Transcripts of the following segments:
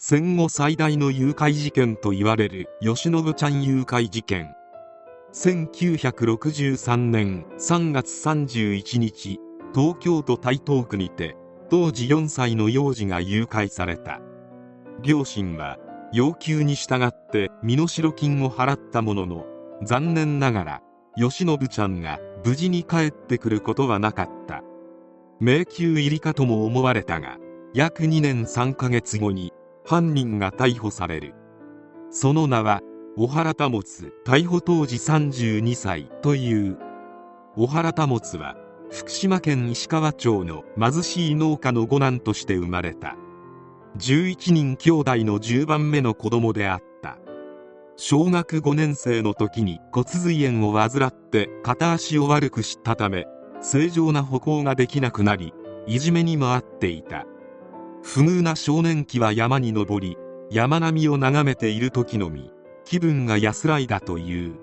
戦後最大の誘拐事件と言われる吉信ちゃん誘拐事件。1963年3月31日東京都台東区にて当時4歳の幼児が誘拐された。両親は要求に従って身代金を払ったものの残念ながら吉信ちゃんが無事に帰ってくることはなかった。迷宮入りかとも思われたが約2年3ヶ月後に犯人が逮捕される。その名は小原保逮捕当時32歳という。小原保は福島県石川町の貧しい農家の五男として生まれた。11人兄弟の10番目の子供であった。小学5年生の時に骨髄炎を患って片足を悪くしたため正常な歩行ができなくなりいじめにもあっていた。不遇な少年期は山に登り山並みを眺めている時のみ気分が安らいだという。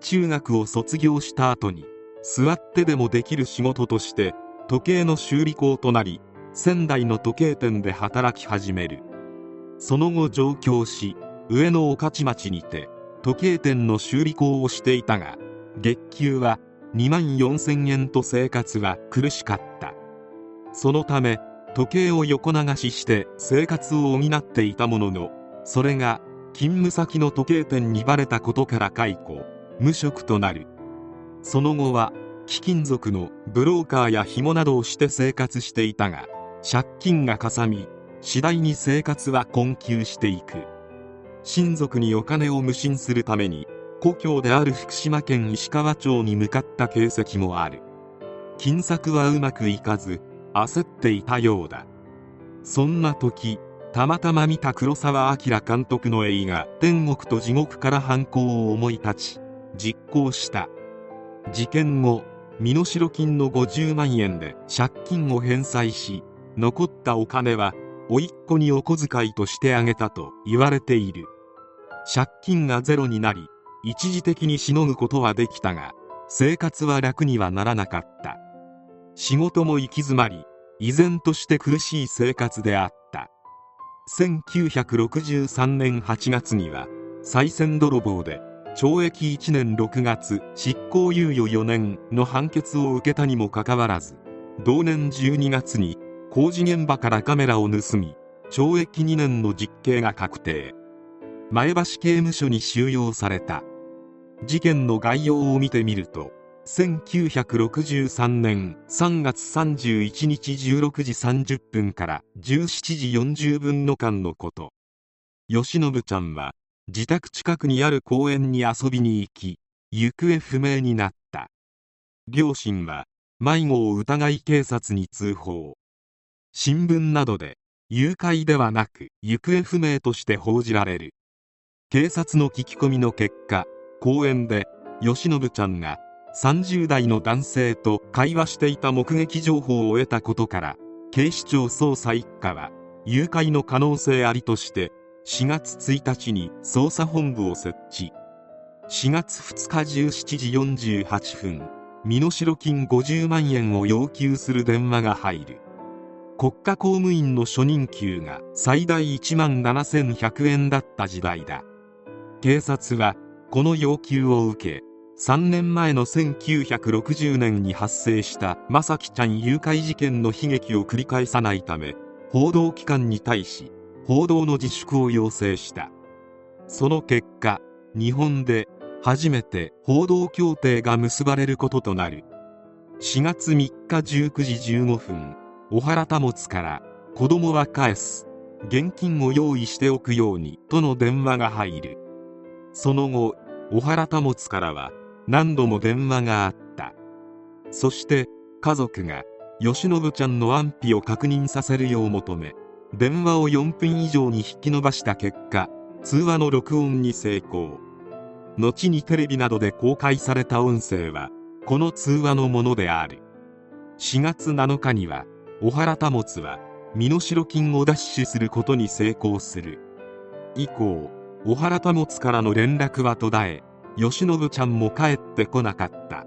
中学を卒業した後に座ってでもできる仕事として時計の修理工となり仙台の時計店で働き始める。その後上京し上野御徒町にて時計店の修理工をしていたが月給は2万4000円と生活は苦しかった。そのため時計を横流しして生活を補っていたもののそれが勤務先の時計店にバレたことから解雇無職となる。その後は貴金属のブローカーや紐などをして生活していたが借金がかさみ次第に生活は困窮していく。親族にお金を無心するために故郷である福島県石川町に向かった形跡もある。金策はうまくいかず焦っていたようだ。そんな時たまたま見た黒澤明監督の映画「天国と地獄から犯行」を思い立ち実行した。事件後身代金の50万円で借金を返済し残ったお金は甥っ子にお小遣いとしてあげたと言われている。借金がゼロになり一時的にしのぐことはできたが生活は楽にはならなかった。仕事も行き詰まり依然として苦しい生活であった。1963年8月には賽銭泥棒で懲役1年6月執行猶予4年の判決を受けたにもかかわらず同年12月に工事現場からカメラを盗み懲役2年の実刑が確定。前橋刑務所に収容された。事件の概要を見てみると1963年3月31日16時30分から17時40分の間のこと。吉信ちゃんは自宅近くにある公園に遊びに行き行方不明になった。両親は迷子を疑い警察に通報。新聞などで誘拐ではなく行方不明として報じられる。警察の聞き込みの結果公園で吉信ちゃんが30代の男性と会話していた目撃情報を得たことから警視庁捜査一課は誘拐の可能性ありとして4月1日に捜査本部を設置。4月2日17時48分身代金50万円を要求する電話が入る。国家公務員の初任給が最大1万7100円だった時代だ。警察はこの要求を受け3年前の1960年に発生した正樹ちゃん誘拐事件の悲劇を繰り返さないため報道機関に対し報道の自粛を要請した。その結果日本で初めて報道協定が結ばれることとなる。4月3日19時15分小原保から子供は返す。現金を用意しておくようにとの電話が入る。その後小原保からは何度も電話があった。そして家族が吉信ちゃんの安否を確認させるよう求め電話を4分以上に引き延ばした結果通話の録音に成功。後にテレビなどで公開された音声はこの通話のものである。4月7日には小原保は身代金を奪取することに成功する。以降小原保からの連絡は途絶え吉信ちゃんも帰ってこなかった。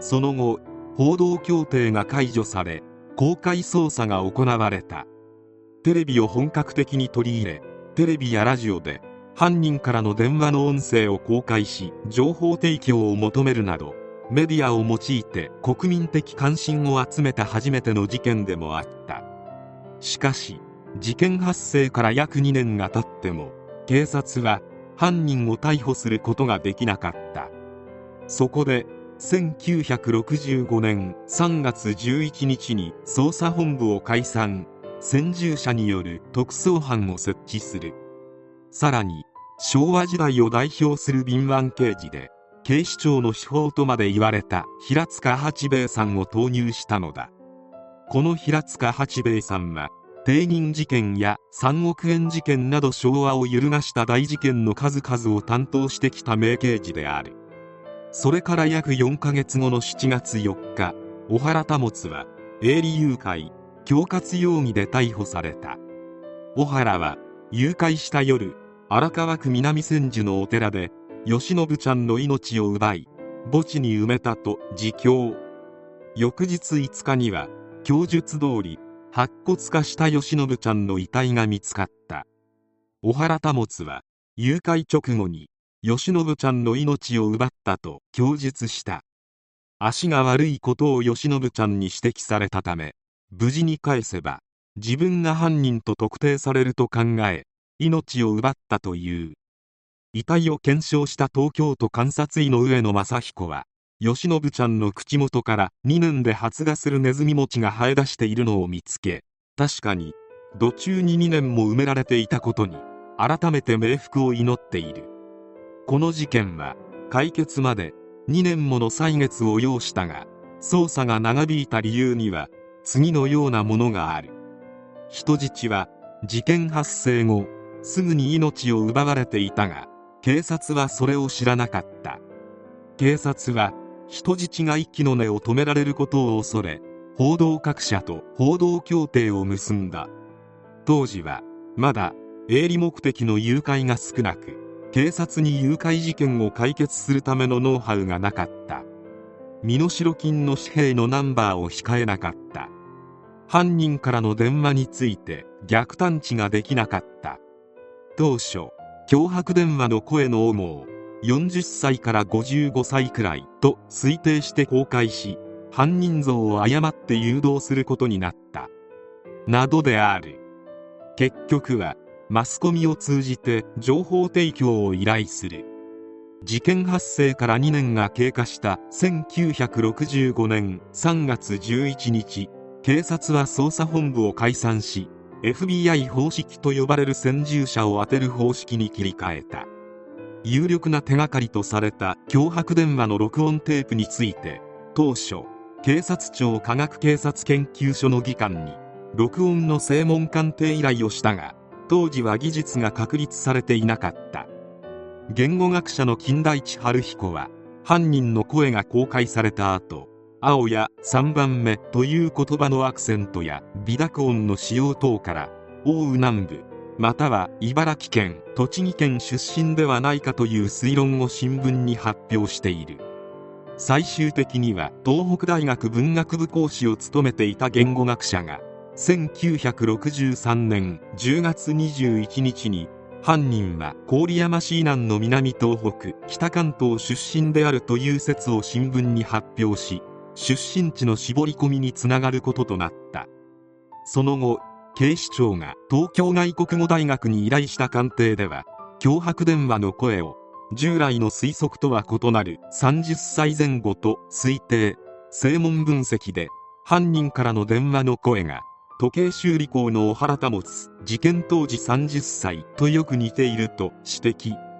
その後報道協定が解除され公開捜査が行われた。テレビを本格的に取り入れテレビやラジオで犯人からの電話の音声を公開し情報提供を求めるなどメディアを用いて国民的関心を集めた初めての事件でもあった。しかし事件発生から約2年が経っても警察は犯人を逮捕することができなかった。そこで1965年3月11日に捜査本部を解散。先住者による特捜班を設置する。さらに昭和時代を代表する敏腕刑事で警視庁の司法とまで言われた平塚八兵衛さんを投入したのだ。この平塚八兵衛さんは定人事件や3億円事件など昭和を揺るがした大事件の数々を担当してきた名刑事である。それから約4ヶ月後の7月4日小原保は営利誘拐恐喝容疑で逮捕された。小原は誘拐した夜荒川区南千住のお寺で慶喜ちゃんの命を奪い墓地に埋めたと自供。翌日5日には供述通り白骨化した慶喜ちゃんの遺体が見つかった。小原保は誘拐直後に慶喜ちゃんの命を奪ったと供述した。足が悪いことを慶喜ちゃんに指摘されたため無事に返せば自分が犯人と特定されると考え命を奪ったという。遺体を検証した東京都監察医の上野正彦は吉信ちゃんの口元から2年で発芽するネズミ餅が生え出しているのを見つけ確かに土中に2年も埋められていたことに改めて冥福を祈っている。この事件は解決まで2年もの歳月を要したが捜査が長引いた理由には次のようなものがある。人質は事件発生後すぐに命を奪われていたが警察はそれを知らなかった。警察は人質が息の根を止められることを恐れ報道各社と報道協定を結んだ。当時はまだ営利目的の誘拐が少なく警察に誘拐事件を解決するためのノウハウがなかった。身代金の紙幣のナンバーを控えなかった。犯人からの電話について逆探知ができなかった。当初脅迫電話の声の主を40歳から55歳くらいと推定して公開し犯人像を誤って誘導することになった。などである。結局はマスコミを通じて情報提供を依頼する。事件発生から2年が経過した1965年3月11日警察は捜査本部を解散し FBI 方式と呼ばれる先住者を当てる方式に切り替えた。有力な手がかりとされた脅迫電話の録音テープについて当初警察庁科学警察研究所の技官に録音の正門鑑定依頼をしたが当時は技術が確立されていなかった。言語学者の金田一春彦は犯人の声が公開された後青や3番目という言葉のアクセントや微濁音の使用等から奥羽南部または茨城県栃木県出身ではないかという推論を新聞に発表している。最終的には東北大学文学部講師を務めていた言語学者が1963年10月21日に犯人は郡山市以南の南東北北関東出身であるという説を新聞に発表し出身地の絞り込みにつながることとなった。その後警視庁が東京外国語大学に依頼した鑑定では脅迫電話の声を従来の推測とは異なる30歳前後と推定正門分析で犯人からの電話の声が時計修理工の小原保つ事件当時30歳とよく似ていると指摘。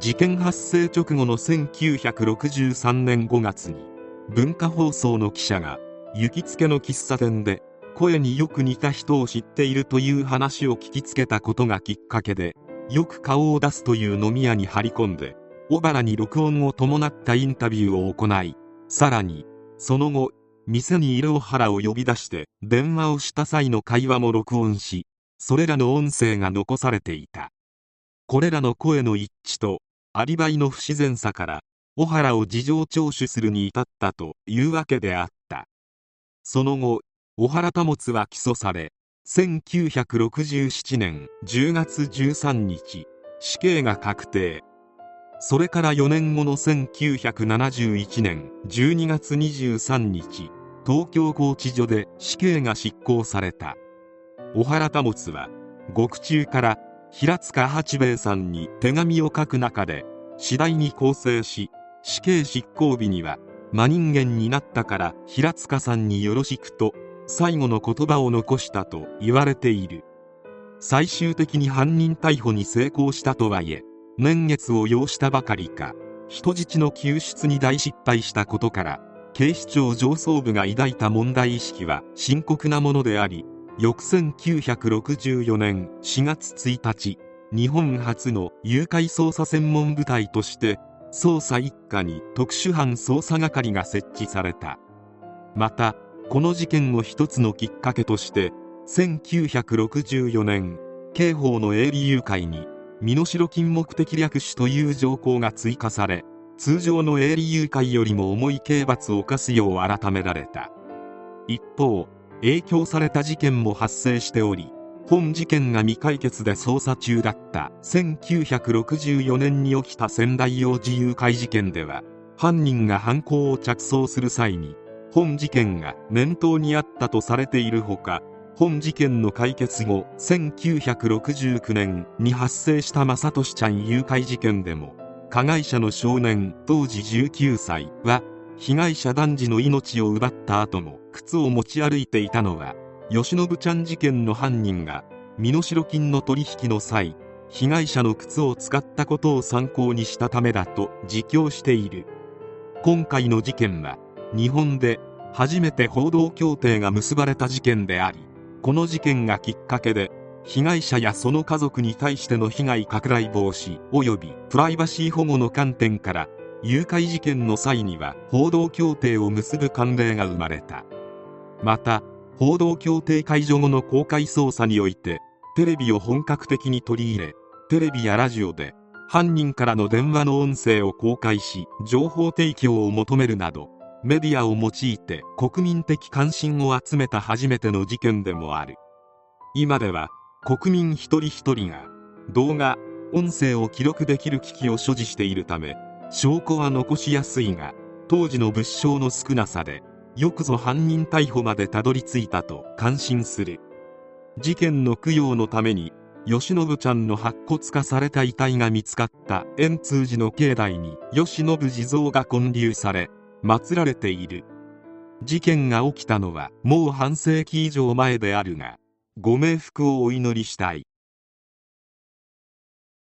事件発生直後の1963年5月に文化放送の記者が行きつけの喫茶店で声によく似た人を知っているという話を聞きつけたことがきっかけでよく顔を出すという飲み屋に張り込んで小原に録音を伴ったインタビューを行いさらにその後店にいる小原を呼び出して電話をした際の会話も録音しそれらの音声が残されていた。これらの声の一致とアリバイの不自然さから小原を事情聴取するに至ったというわけであった。その後小原保は起訴され1967年10月13日死刑が確定。それから4年後の1971年12月23日東京拘置所で死刑が執行された。小原保は獄中から平塚八兵衛さんに手紙を書く中で次第に更生し死刑執行日には真人間になったから平塚さんによろしくと最後の言葉を残したと言われている。最終的に犯人逮捕に成功したとはいえ年月を要したばかりか人質の救出に大失敗したことから警視庁上層部が抱いた問題意識は深刻なものであり翌1964年4月1日日本初の誘拐捜査専門部隊として捜査一課に特殊犯捜査係が設置された。またこの事件を一つのきっかけとして1964年刑法の営利誘拐に身代金目的略取という条項が追加され通常の営利誘拐よりも重い刑罰を課すよう改められた。一方影響された事件も発生しており本事件が未解決で捜査中だった1964年に起きた仙台幼児誘拐事件では犯人が犯行を着想する際に本事件が念頭にあったとされているほか本事件の解決後1969年に発生した正俊ちゃん誘拐事件でも加害者の少年当時19歳は被害者男児の命を奪った後も靴を持ち歩いていたのは吉信ちゃん事件の犯人が身代金の取引の際被害者の靴を使ったことを参考にしたためだと自供している。今回の事件は日本で初めて報道協定が結ばれた事件でありこの事件がきっかけで被害者やその家族に対しての被害拡大防止及びプライバシー保護の観点から誘拐事件の際には報道協定を結ぶ慣例が生まれた。また報道協定解除後の公開捜査においてテレビを本格的に取り入れテレビやラジオで犯人からの電話の音声を公開し情報提供を求めるなどメディアを用いて国民的関心を集めた初めての事件でもある。今では国民一人一人が動画音声を記録できる機器を所持しているため証拠は残しやすいが当時の物証の少なさでよくぞ犯人逮捕までたどり着いたと感心する。事件の供養のために吉信ちゃんの白骨化された遺体が見つかった円通寺の境内に吉信地蔵が建立され祀られている。事件が起きたのはもう半世紀以上前であるがご冥福をお祈りしたい。